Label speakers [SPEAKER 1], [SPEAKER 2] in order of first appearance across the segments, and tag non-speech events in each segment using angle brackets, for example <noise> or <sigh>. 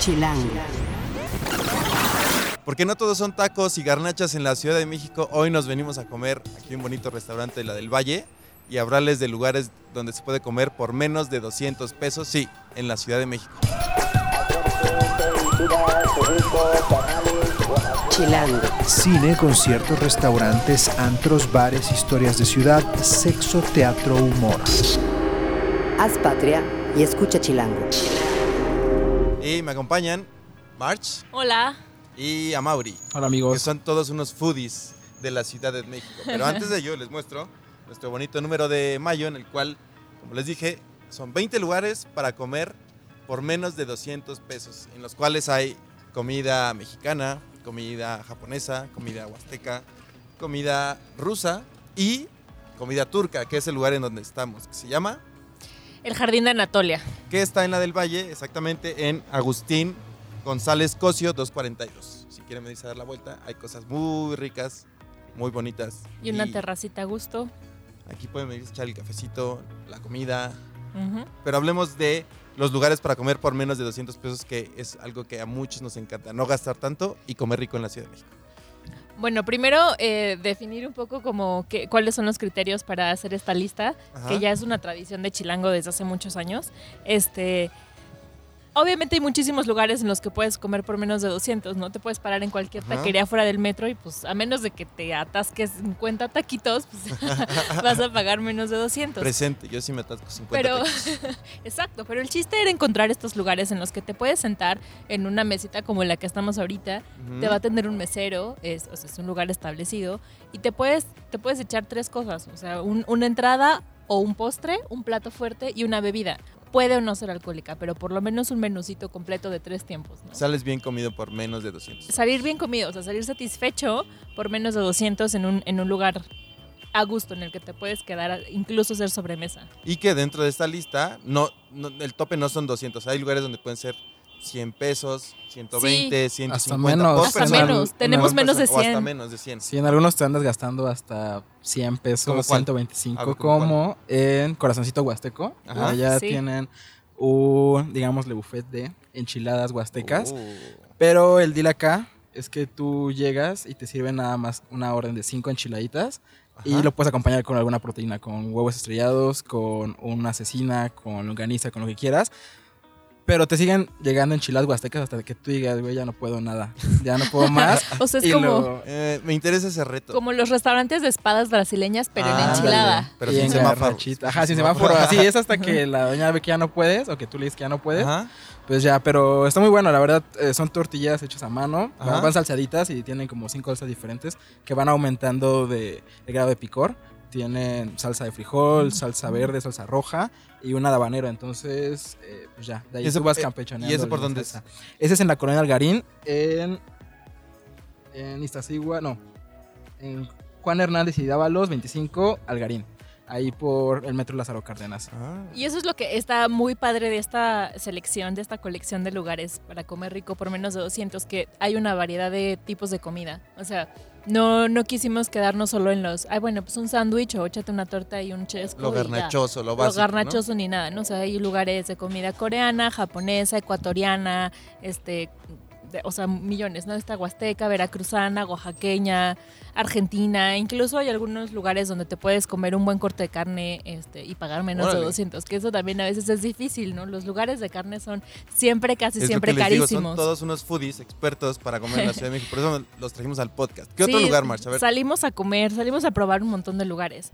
[SPEAKER 1] Chilango.
[SPEAKER 2] Porque no todos son tacos y garnachas en la Ciudad de México. Hoy nos venimos a comer aquí un bonito restaurante, la del Valle, y hablarles de lugares donde se puede comer por menos de 200 pesos, sí, en la Ciudad de México.
[SPEAKER 1] Chilango.
[SPEAKER 3] Cine, conciertos, restaurantes, antros, bares, historias de ciudad, sexo, teatro, humor.
[SPEAKER 1] Haz patria y escucha Chilango.
[SPEAKER 2] Y me acompañan March
[SPEAKER 4] Hola.
[SPEAKER 2] y Amauri,
[SPEAKER 5] Hola
[SPEAKER 2] que
[SPEAKER 5] amigos.
[SPEAKER 2] son todos unos foodies de la Ciudad de México. Pero antes de ello les muestro nuestro bonito número de mayo en el cual, como les dije, son 20 lugares para comer por menos de 200 pesos, en los cuales hay comida mexicana, comida japonesa, comida huasteca, comida rusa y comida turca, que es el lugar en donde estamos, que se llama,
[SPEAKER 4] El Jardín de Anatolia.
[SPEAKER 2] que está en la del Valle, exactamente en Agustín González Cosio 242. Si quieren venirse a dar la vuelta, hay cosas muy ricas, muy bonitas.
[SPEAKER 4] Y una terracita a gusto.
[SPEAKER 2] Aquí pueden venir a echar el cafecito, la comida,
[SPEAKER 4] Ujú.
[SPEAKER 2] pero hablemos de los lugares para comer por menos de 200 pesos, que es algo que a muchos nos encanta, no gastar tanto y comer rico en la Ciudad de México.
[SPEAKER 4] Bueno, primero eh, definir un poco como que, cuáles son los criterios para hacer esta lista,
[SPEAKER 2] Ajá.
[SPEAKER 4] que ya es una tradición de Chilango desde hace muchos años. Este, obviamente hay muchísimos lugares en los que puedes comer por menos de 200, ¿no? Te puedes parar en cualquier taquería fuera del metro y pues a menos de que te atasques 50 taquitos, pues <laughs> vas a pagar menos de 200.
[SPEAKER 2] Presente, yo sí me atasco 50
[SPEAKER 4] Pero,
[SPEAKER 2] taquitos. <laughs>
[SPEAKER 4] exacto, pero el chiste era encontrar estos lugares en los que te puedes sentar en una mesita como la que estamos ahorita, te va a atender un mesero, es, o sea, es un lugar establecido, y te puedes, te puedes echar tres cosas, o sea, un- una entrada o un postre, un plato fuerte y una bebida. Puede o no ser alcohólica, pero por lo menos un menucito completo de tres tiempos. ¿no?
[SPEAKER 2] Sales bien comido por menos de 200.
[SPEAKER 4] Salir bien comido, o sea, salir satisfecho por menos de 200 en un, en un lugar a gusto en el que te puedes quedar, incluso ser sobremesa.
[SPEAKER 2] Y que dentro de esta lista, no, no- el tope no son 200. Hay lugares donde pueden ser 100 pesos, 120, 150
[SPEAKER 5] Hasta menos.
[SPEAKER 4] Hasta menos, tenemos menos de
[SPEAKER 2] persona, O
[SPEAKER 4] 100.
[SPEAKER 2] hasta menos de 100.
[SPEAKER 5] Si en algunos te andas gastando hasta 100 pesos,
[SPEAKER 2] ¿Cómo cuál?
[SPEAKER 5] 125,
[SPEAKER 2] A ver, ¿cómo
[SPEAKER 5] como en Corazoncito Huasteco.
[SPEAKER 2] Ajá.
[SPEAKER 5] Allá
[SPEAKER 4] Sí.
[SPEAKER 5] tienen un, digámosle, buffet de enchiladas huastecas.
[SPEAKER 2] Uh,
[SPEAKER 5] Pero el deal acá es que tú llegas y te sirven nada más una orden de 5 enchiladitas. Y lo puedes acompañar con alguna proteína, con huevos estrellados, con una cecina, con longaniza, con lo que quieras. Pero te siguen llegando enchiladas huastecas hasta que tú digas, güey, ya no puedo nada. Ya no puedo más. <laughs>
[SPEAKER 4] O sea, es
[SPEAKER 5] Y
[SPEAKER 4] como,
[SPEAKER 5] luego-
[SPEAKER 2] Eh, me interesa ese reto.
[SPEAKER 4] como los restaurantes de espadas brasileñas, pero en
[SPEAKER 2] Ah,
[SPEAKER 4] enchilada.
[SPEAKER 2] Pero
[SPEAKER 5] y
[SPEAKER 2] sin
[SPEAKER 5] en
[SPEAKER 2] semáforo.
[SPEAKER 5] garrachita. Ajá, sin semáforo. Así es hasta que la doña ve que ya no puedes o que tú le dices que ya no puedes.
[SPEAKER 2] Ajá.
[SPEAKER 5] Pues ya, pero está muy bueno, la verdad. eh, son tortillas hechas a mano.
[SPEAKER 2] Ajá.
[SPEAKER 5] Van, van salsaditas y tienen como cinco salsas diferentes que van aumentando de, de grado de picor. Tienen salsa de frijol, salsa verde, salsa roja y una de habanero. Entonces, eh, pues ya, de ahí
[SPEAKER 2] ¿Y eso-
[SPEAKER 5] tú vas
[SPEAKER 2] eh,
[SPEAKER 5] campechaneando.
[SPEAKER 2] ¿y eso por dónde
[SPEAKER 5] salsa. Ese es en la colonia Algarín, en, en Iztaccíhuatl, no, en Juan Hernández y Dávalos, 25, Algarín. Ahí por el metro Lázaro Cárdenas.
[SPEAKER 2] Ah.
[SPEAKER 4] Y eso es lo que está muy padre de esta selección, de esta colección de lugares para comer rico por menos de 200, que hay una variedad de tipos de comida. O sea, no, no quisimos quedarnos solo en los, ay, bueno, pues un sándwich o échate una torta y un chesco.
[SPEAKER 2] Lo garnachoso, lo
[SPEAKER 4] Lo
[SPEAKER 2] básico. ¿no?
[SPEAKER 4] garnachoso ni nada, ¿no? O sea, hay lugares de comida coreana, japonesa, ecuatoriana, este, de- o sea, millones, ¿no? Esta huasteca, veracruzana, oaxaqueña, argentina, incluso hay algunos lugares donde te puedes comer un buen corte de carne este, y pagar menos
[SPEAKER 2] Órale.
[SPEAKER 4] de 200, que eso también a veces es difícil, ¿no? Los lugares de carne son siempre, casi
[SPEAKER 2] Es lo
[SPEAKER 4] siempre
[SPEAKER 2] que les digo,
[SPEAKER 4] carísimos.
[SPEAKER 2] son todos unos foodies expertos para comer en la <laughs> Ciudad de México. Por eso los trajimos al podcast. ¿Qué otro
[SPEAKER 4] Sí,
[SPEAKER 2] lugar, Marcha? A ver,
[SPEAKER 4] Salimos a comer, salimos a probar un montón de lugares.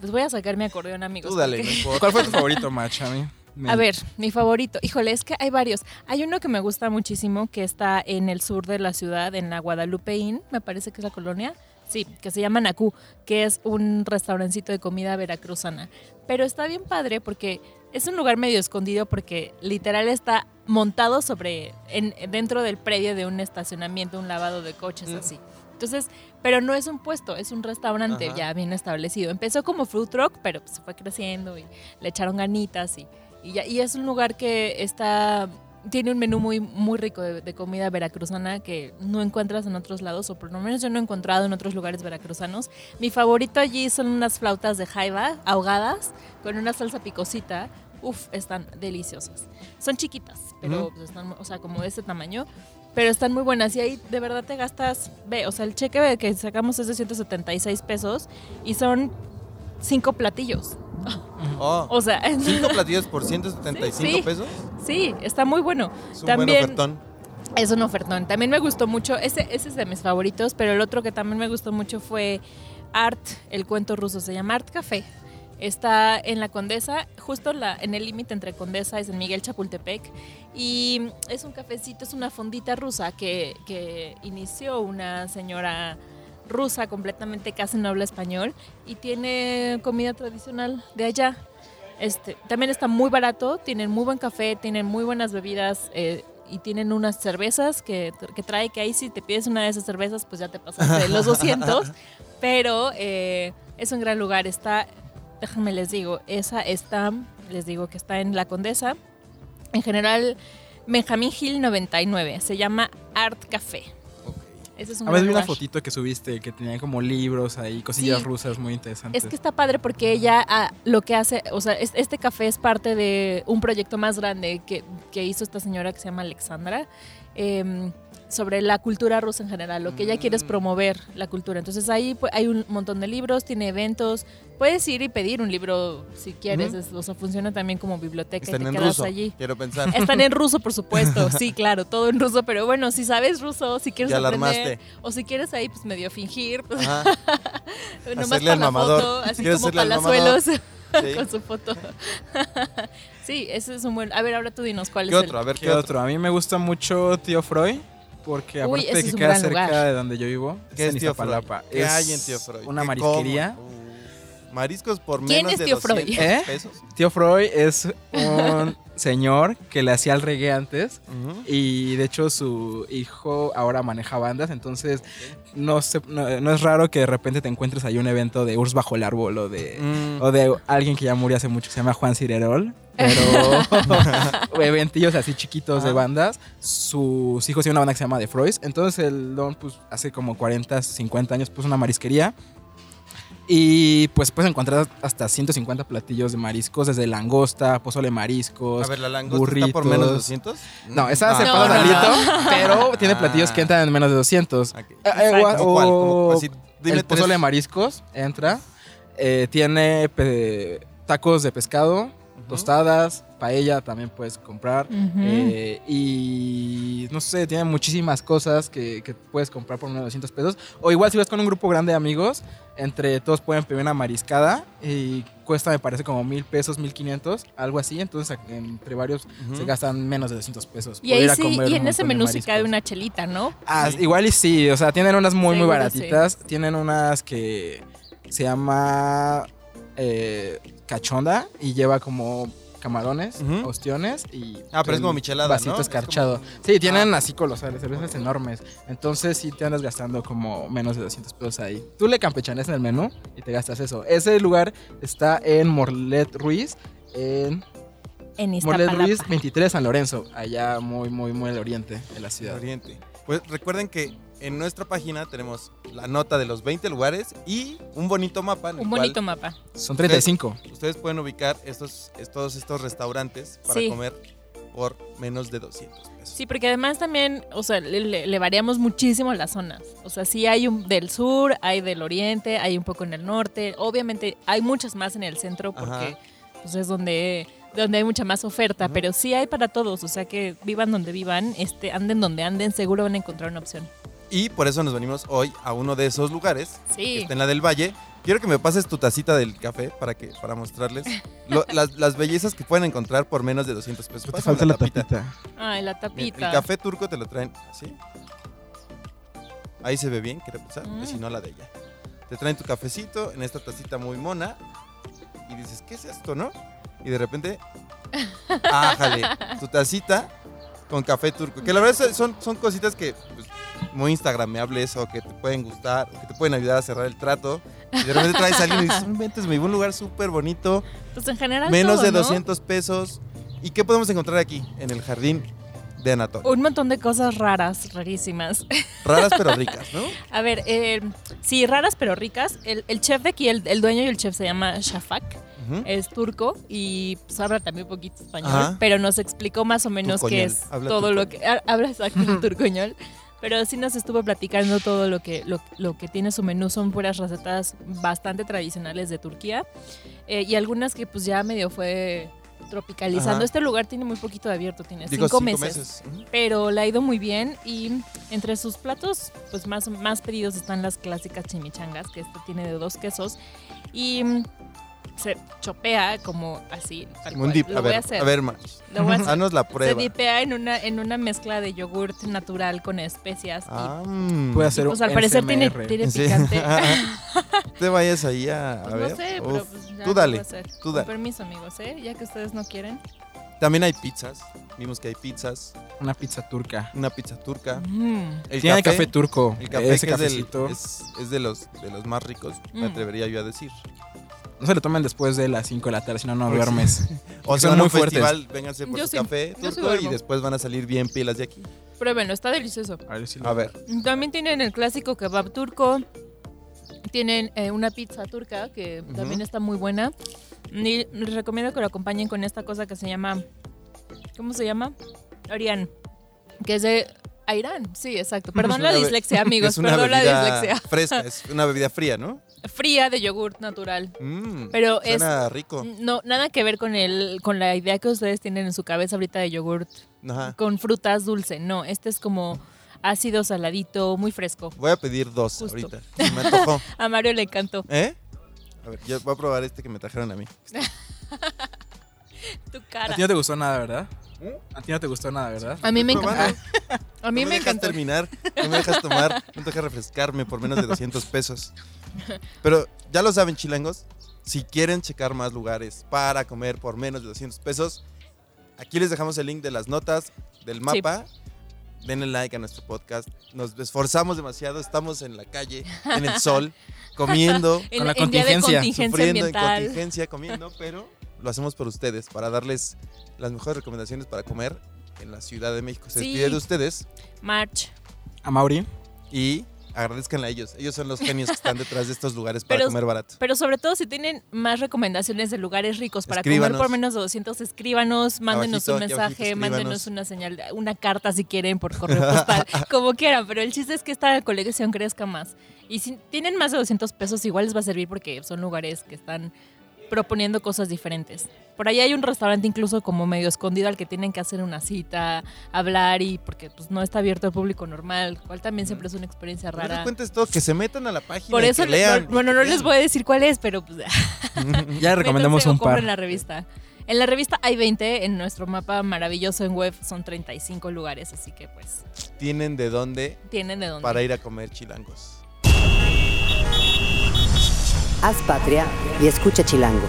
[SPEAKER 4] Pues voy a sacar mi acordeón, amigos.
[SPEAKER 2] tú dale,
[SPEAKER 4] porque-.
[SPEAKER 5] ¿Cuál fue tu favorito, Match? A mí. Me-
[SPEAKER 4] A ver, mi favorito. Híjole, es que hay varios. Hay uno que me gusta muchísimo que está en el sur de la ciudad, en la Guadalupe Inn, me parece que es la colonia. Sí, que se llama Nacú, que es un restaurancito de comida veracruzana. Pero está bien padre porque es un lugar medio escondido porque literal está montado sobre, en, dentro del predio de un estacionamiento, un lavado de coches
[SPEAKER 2] Mm.
[SPEAKER 4] así. Entonces, pero no es un puesto, es un restaurante
[SPEAKER 2] Ajá.
[SPEAKER 4] ya bien establecido. Empezó como food truck, pero pues, se fue creciendo y le echaron ganitas y, y, ya, y es un lugar que está tiene un menú muy, muy rico de, de comida veracruzana que no encuentras en otros lados, o por lo menos yo no he encontrado en otros lugares veracruzanos. Mi favorito allí son unas flautas de jaiba ahogadas con una salsa picosita, Uf, están deliciosas. Son chiquitas, pero pues, están, o sea, como de ese tamaño. Pero están muy buenas y ahí de verdad te gastas, ve, o sea, el cheque que sacamos es de 176 pesos y son cinco platillos. <laughs>
[SPEAKER 2] Oh,
[SPEAKER 4] O sea,
[SPEAKER 2] cinco <laughs> platillos por 175
[SPEAKER 4] Sí, sí.
[SPEAKER 2] pesos.
[SPEAKER 4] sí, está muy bueno.
[SPEAKER 2] Es un
[SPEAKER 4] También
[SPEAKER 2] buen ofertón.
[SPEAKER 4] es un ofertón. También me gustó mucho, ese, ese es de mis favoritos, pero el otro que también me gustó mucho fue Art, el cuento ruso, se llama Art Café. Está en la Condesa, justo la, en el límite entre Condesa y San Miguel Chapultepec. Y es un cafecito, es una fondita rusa que, que inició una señora rusa completamente casi no habla español y tiene comida tradicional de allá. Este, también está muy barato, tienen muy buen café, tienen muy buenas bebidas eh, y tienen unas cervezas que, que trae, que ahí si te pides una de esas cervezas pues ya te pasaste de los 200, <laughs> pero eh, es un gran lugar, está, déjenme les digo, esa está, les digo que está en La Condesa, en general Benjamín Hill 99, se llama Art Café. Ese es un
[SPEAKER 5] A ver, vi una fotito que subiste que tenía como libros ahí, cosillas
[SPEAKER 4] Sí.
[SPEAKER 5] rusas muy interesantes.
[SPEAKER 4] Es que está padre porque ella ah, lo que hace, o sea, es- este café es parte de un proyecto más grande que, que hizo esta señora que se llama Alexandra. em, sobre la cultura rusa en general. Lo que ella quiere es
[SPEAKER 2] Mm.
[SPEAKER 4] promover la cultura. Entonces ahí pues, hay un montón de libros, tiene eventos. Puedes ir y pedir un libro si quieres. Es- o sea, funciona también como biblioteca
[SPEAKER 2] Están
[SPEAKER 4] y te
[SPEAKER 2] en
[SPEAKER 4] quedas
[SPEAKER 2] ruso,
[SPEAKER 4] allí.
[SPEAKER 2] quiero pensar.
[SPEAKER 4] Están en ruso, por <laughs> supuesto. Sí, claro, todo en ruso. Pero bueno, si sabes ruso, si quieres
[SPEAKER 2] Ya
[SPEAKER 4] aprender, o si quieres ahí, pues medio fingir, pues <laughs> nomás
[SPEAKER 2] Hacerle
[SPEAKER 4] para
[SPEAKER 2] al
[SPEAKER 4] la
[SPEAKER 2] mamador.
[SPEAKER 4] foto, así
[SPEAKER 2] ¿Quieres
[SPEAKER 4] como palazuelos <laughs>
[SPEAKER 2] sí.
[SPEAKER 4] con su foto. sí, ese es un buen. A ver, ahora tú dinos cuál
[SPEAKER 2] ¿Qué
[SPEAKER 4] es
[SPEAKER 2] otro? A ver,
[SPEAKER 5] ¿Qué
[SPEAKER 2] ¿qué otro?
[SPEAKER 5] otro? A mí me gusta mucho Tío Freud. Porque
[SPEAKER 4] Uy,
[SPEAKER 5] aparte de que queda cerca
[SPEAKER 4] lugar.
[SPEAKER 5] de donde yo vivo,
[SPEAKER 2] ¿Qué es
[SPEAKER 5] en
[SPEAKER 2] Tío Freud? ¿Qué
[SPEAKER 5] Es
[SPEAKER 2] hay en Tío Freud?
[SPEAKER 5] Una
[SPEAKER 2] ¿Qué
[SPEAKER 5] marisquería.
[SPEAKER 2] mariscos por
[SPEAKER 4] ¿Quién
[SPEAKER 2] menos
[SPEAKER 4] es
[SPEAKER 2] de
[SPEAKER 4] Tío Freud?
[SPEAKER 2] 200
[SPEAKER 5] ¿Eh?
[SPEAKER 2] pesos.
[SPEAKER 5] Tío Freud es un <laughs> señor que le hacía el reggae antes y de hecho su hijo ahora maneja bandas, entonces no, se- no, no es raro que de repente te encuentres ahí un evento de Urs bajo el árbol o de,
[SPEAKER 2] Mm.
[SPEAKER 5] o de alguien que ya murió hace mucho que se llama Juan Cirerol, pero <laughs> <laughs> eventillos así chiquitos de bandas. Sus hijos tienen una banda que se llama The Freud, entonces el don pues hace como 40, 50 años puso una marisquería. Y pues puedes encontrar hasta 150 platillos de mariscos, desde langosta, pozole mariscos.
[SPEAKER 2] A ver, la langosta está por menos de 200.
[SPEAKER 5] No, esa
[SPEAKER 2] Ah,
[SPEAKER 5] se
[SPEAKER 4] No,
[SPEAKER 5] paga
[SPEAKER 4] no,
[SPEAKER 5] Dalito,
[SPEAKER 4] no. <laughs>
[SPEAKER 5] pero tiene platillos
[SPEAKER 2] Ah.
[SPEAKER 5] que entran en menos de 200.
[SPEAKER 2] Ok.
[SPEAKER 5] Eh, eh, o-
[SPEAKER 2] ¿Cómo cuál? ¿Cómo-
[SPEAKER 5] o
[SPEAKER 2] así, dime
[SPEAKER 5] el pozole de mariscos entra. eh, tiene tacos de pescado. Tostadas, paella también puedes comprar. Eh, y no sé, tiene muchísimas cosas que, que puedes comprar por unos 200 pesos. O igual si vas con un grupo grande de amigos, entre todos pueden pedir una mariscada y cuesta me parece como mil pesos, mil quinientos, algo así. Entonces entre varios se gastan menos de 200 pesos.
[SPEAKER 4] y ahí
[SPEAKER 5] ir a
[SPEAKER 4] sí, y en ese menú sí cae una chelita, ¿no?
[SPEAKER 5] Ah,
[SPEAKER 2] Sí.
[SPEAKER 5] igual y sí, o sea, tienen unas muy, muy baratitas. Tienen unas que se llama eh, cachonda y lleva como camarones, ostiones y...
[SPEAKER 2] Ah, pero es
[SPEAKER 5] el
[SPEAKER 2] como michelada,
[SPEAKER 5] vasito
[SPEAKER 2] ¿no? Es
[SPEAKER 5] escarchado.
[SPEAKER 2] como-
[SPEAKER 5] Sí, tienen así colosales, cervezas enormes. Entonces sí te andas gastando como menos de 200 pesos ahí. Tú le campechanes en el menú y te gastas eso. Ese lugar está en Morlet Ruiz, en
[SPEAKER 4] En
[SPEAKER 5] Morlet. Ruiz 23 San Lorenzo, allá muy, muy, muy al oriente de la ciudad.
[SPEAKER 2] Oriente. Pues recuerden que en nuestra página tenemos la nota de los 20 lugares y un bonito mapa en el
[SPEAKER 4] Un
[SPEAKER 2] cual
[SPEAKER 4] bonito mapa.
[SPEAKER 5] Son 35.
[SPEAKER 2] ustedes pueden ubicar estos, es- todos estos restaurantes para
[SPEAKER 4] Sí.
[SPEAKER 2] comer por menos de 200 pesos.
[SPEAKER 4] Sí, porque además también, o sea, le, le- le variamos muchísimo las zonas. O sea, sí hay un del sur, hay del oriente, hay un poco en el norte. Obviamente hay muchas más en el centro porque pues, es donde, donde hay mucha más oferta. Pero sí hay para todos. O sea, que vivan donde vivan, este, anden donde anden, seguro van a encontrar una opción.
[SPEAKER 2] Y por eso nos venimos hoy a uno de esos lugares, que
[SPEAKER 4] Sí.
[SPEAKER 2] está en la del Valle. Quiero que me pases tu tacita del café para que para mostrarles lo- <laughs> las, las bellezas que pueden encontrar por menos de 200 pesos.
[SPEAKER 5] Pero te
[SPEAKER 2] Pásame
[SPEAKER 5] falta la
[SPEAKER 2] tapita.
[SPEAKER 5] tapita.
[SPEAKER 4] Ay, la
[SPEAKER 2] Mira,
[SPEAKER 4] tapita.
[SPEAKER 2] El café turco te lo traen así. Ahí se ve bien, quiero pensar.
[SPEAKER 4] Mm.
[SPEAKER 2] Si no, la de ella. Te traen tu cafecito en esta tacita muy mona. Y dices, ¿qué es esto, no? Y de repente. <laughs> ¡Ájale! Tu tacita con café turco. Que la verdad son, son cositas que. Muy instagrameables o que te pueden gustar, o que te pueden ayudar a cerrar el trato. Y de repente traes a alguien y dices, "No inventes, me voy a un lugar súper bonito,
[SPEAKER 4] Pues en general
[SPEAKER 2] menos
[SPEAKER 4] todo,
[SPEAKER 2] de
[SPEAKER 4] ¿no?
[SPEAKER 2] 200 pesos. ¿Y qué podemos encontrar aquí, en el jardín de Anatolia?
[SPEAKER 4] Un montón de cosas raras, rarísimas.
[SPEAKER 2] Raras pero <laughs> ricas, ¿no?
[SPEAKER 4] A ver, eh, sí, raras pero ricas. El, el chef de aquí, el, el dueño y el chef se llama Shafak. Es turco y pues, habla también un poquito español,
[SPEAKER 2] Ajá.
[SPEAKER 4] pero nos explicó más o menos qué
[SPEAKER 2] Turcoñol,
[SPEAKER 4] es
[SPEAKER 2] habla
[SPEAKER 4] todo lo que ha- habla exacto en <laughs> turcoñol. Pero sí nos estuvo platicando todo lo que, lo, lo que tiene su menú. Son puras recetas bastante tradicionales de Turquía. eh, y algunas que pues ya medio fue tropicalizando.
[SPEAKER 2] Ajá.
[SPEAKER 4] Este lugar tiene muy poquito de abierto, tiene
[SPEAKER 2] Digo,
[SPEAKER 4] cinco, meses.
[SPEAKER 2] Ujú.
[SPEAKER 4] Pero le ha ido muy bien y entre sus platos pues más, más pedidos están las clásicas chimichangas, que este tiene de dos quesos. Y se chopea como así, tal
[SPEAKER 2] un dip.
[SPEAKER 4] Lo
[SPEAKER 2] A
[SPEAKER 4] voy a
[SPEAKER 2] ver,
[SPEAKER 4] hacer.
[SPEAKER 2] a ver.
[SPEAKER 4] Lo voy a hacer.
[SPEAKER 2] Haznos la
[SPEAKER 4] Se
[SPEAKER 2] prueba.
[SPEAKER 4] dipea en una, en una mezcla de yogurt natural con especias.
[SPEAKER 2] Ah, mm.
[SPEAKER 5] Puede
[SPEAKER 4] y,
[SPEAKER 5] hacer
[SPEAKER 4] pues al parecer tiene, tiene
[SPEAKER 2] Sí.
[SPEAKER 4] picante. <laughs>
[SPEAKER 2] Te vayas ahí a, a
[SPEAKER 4] Pues
[SPEAKER 2] ver.
[SPEAKER 4] no sé,
[SPEAKER 2] Uf.
[SPEAKER 4] pero pues ya
[SPEAKER 2] Tú
[SPEAKER 4] lo
[SPEAKER 2] dale,
[SPEAKER 4] a hacer.
[SPEAKER 2] tú
[SPEAKER 4] Con
[SPEAKER 2] dale.
[SPEAKER 4] permiso, amigos, ¿eh? Ya que ustedes no quieren.
[SPEAKER 2] También hay pizzas. Vimos que hay pizzas.
[SPEAKER 5] Una pizza turca.
[SPEAKER 2] Una pizza turca.
[SPEAKER 4] Mm.
[SPEAKER 2] El
[SPEAKER 5] Tiene café, turco.
[SPEAKER 2] El café
[SPEAKER 5] Ese
[SPEAKER 2] que es, del-
[SPEAKER 5] cafecito.
[SPEAKER 2] es, es de, los, de los más ricos, me
[SPEAKER 4] Mm.
[SPEAKER 2] atrevería yo a decir.
[SPEAKER 5] No se lo tomen después de las 5 de la tarde, si no, no
[SPEAKER 2] Porque
[SPEAKER 5] duermes. <laughs>
[SPEAKER 2] O
[SPEAKER 5] Son
[SPEAKER 2] si van a
[SPEAKER 5] muy
[SPEAKER 2] un
[SPEAKER 5] fuertes.
[SPEAKER 2] festival, vénganse por
[SPEAKER 4] Yo
[SPEAKER 2] su
[SPEAKER 4] sí,
[SPEAKER 2] café turco y después van a salir bien pilas de aquí.
[SPEAKER 4] Pruébenlo, está delicioso.
[SPEAKER 5] A ver, si lo-
[SPEAKER 2] A ver.
[SPEAKER 4] También tienen el clásico kebab turco. Tienen eh, una pizza turca que también está muy buena. Y les recomiendo que lo acompañen con esta cosa que se llama. ¿Cómo se llama? Arián. Que es de. Irán, sí, exacto. Perdón la dislexia, amigos. Perdón la dislexia.
[SPEAKER 2] fresca, es una bebida fría, ¿no?
[SPEAKER 4] Fría de yogurt natural.
[SPEAKER 2] Mm,
[SPEAKER 4] Pero es.
[SPEAKER 2] suena rico.
[SPEAKER 4] No, nada que ver con el, con la idea que ustedes tienen en su cabeza ahorita de yogurt
[SPEAKER 2] Ajá.
[SPEAKER 4] con frutas dulce. No, este es como ácido, saladito, muy fresco.
[SPEAKER 2] Voy a pedir dos
[SPEAKER 4] Justo.
[SPEAKER 2] ahorita. Me antojó. <laughs>
[SPEAKER 4] A Mario le encantó.
[SPEAKER 2] ¿Eh? A ver, yo voy a probar este que me trajeron a mí. <laughs>
[SPEAKER 4] Tu
[SPEAKER 5] A
[SPEAKER 4] cara.
[SPEAKER 5] ti no te gustó nada, ¿verdad? A ti no te gustó nada, ¿verdad?
[SPEAKER 4] A mí me encantó. A mí
[SPEAKER 2] no
[SPEAKER 4] me
[SPEAKER 2] dejas
[SPEAKER 4] encantó.
[SPEAKER 2] terminar, no me dejas tomar, no te dejas refrescarme por menos de 200 pesos. Pero ya lo saben, chilangos, si quieren checar más lugares para comer por menos de 200 pesos, aquí les dejamos el link de las notas del mapa. Denle like a nuestro podcast. Nos esforzamos demasiado, estamos en la calle, en el sol, comiendo, <laughs>
[SPEAKER 4] En,
[SPEAKER 5] Con la
[SPEAKER 4] en día de
[SPEAKER 5] contingencia.
[SPEAKER 4] contingencia
[SPEAKER 2] sufriendo en
[SPEAKER 4] ambiental.
[SPEAKER 2] contingencia, comiendo, pero lo hacemos por ustedes, para darles las mejores recomendaciones para comer en la Ciudad de México. Se
[SPEAKER 4] Sí.
[SPEAKER 2] despide de ustedes
[SPEAKER 4] March.
[SPEAKER 5] A Mauri.
[SPEAKER 2] y agradezcanle a ellos. Ellos son los genios que están detrás de estos lugares para
[SPEAKER 4] Pero-
[SPEAKER 2] comer barato.
[SPEAKER 4] Pero sobre todo si tienen más recomendaciones de lugares ricos para
[SPEAKER 2] Escríbanos.
[SPEAKER 4] comer por menos de 200, escríbanos, mándenos
[SPEAKER 2] Abajito,
[SPEAKER 4] un mensaje,
[SPEAKER 2] abajito,
[SPEAKER 4] mándenos una señal, una carta si quieren por correo postal, <laughs> como quieran. Pero el chiste es que esta colección crezca más. Y si tienen más de 200 pesos, igual les va a servir porque son lugares que están proponiendo cosas diferentes. Por ahí hay un restaurante incluso como medio escondido al que tienen que hacer una cita, hablar y porque pues no está abierto al público normal, cual también siempre es una experiencia
[SPEAKER 2] No les
[SPEAKER 4] rara.
[SPEAKER 2] cuentes todo, que se metan a la página
[SPEAKER 4] Por
[SPEAKER 2] y
[SPEAKER 4] eso,
[SPEAKER 2] que
[SPEAKER 4] le-
[SPEAKER 2] lean.
[SPEAKER 4] no- bueno, no les voy a <laughs> decir cuál es, pero pues <laughs>
[SPEAKER 5] Ya recomendamos un par.
[SPEAKER 4] la revista. En la revista hay 20, en nuestro mapa maravilloso en web son 35 lugares, así que pues
[SPEAKER 2] Tienen de dónde
[SPEAKER 4] tienen de dónde.
[SPEAKER 2] para ir a comer chilangos.
[SPEAKER 1] Haz patria y escucha
[SPEAKER 4] Chilango.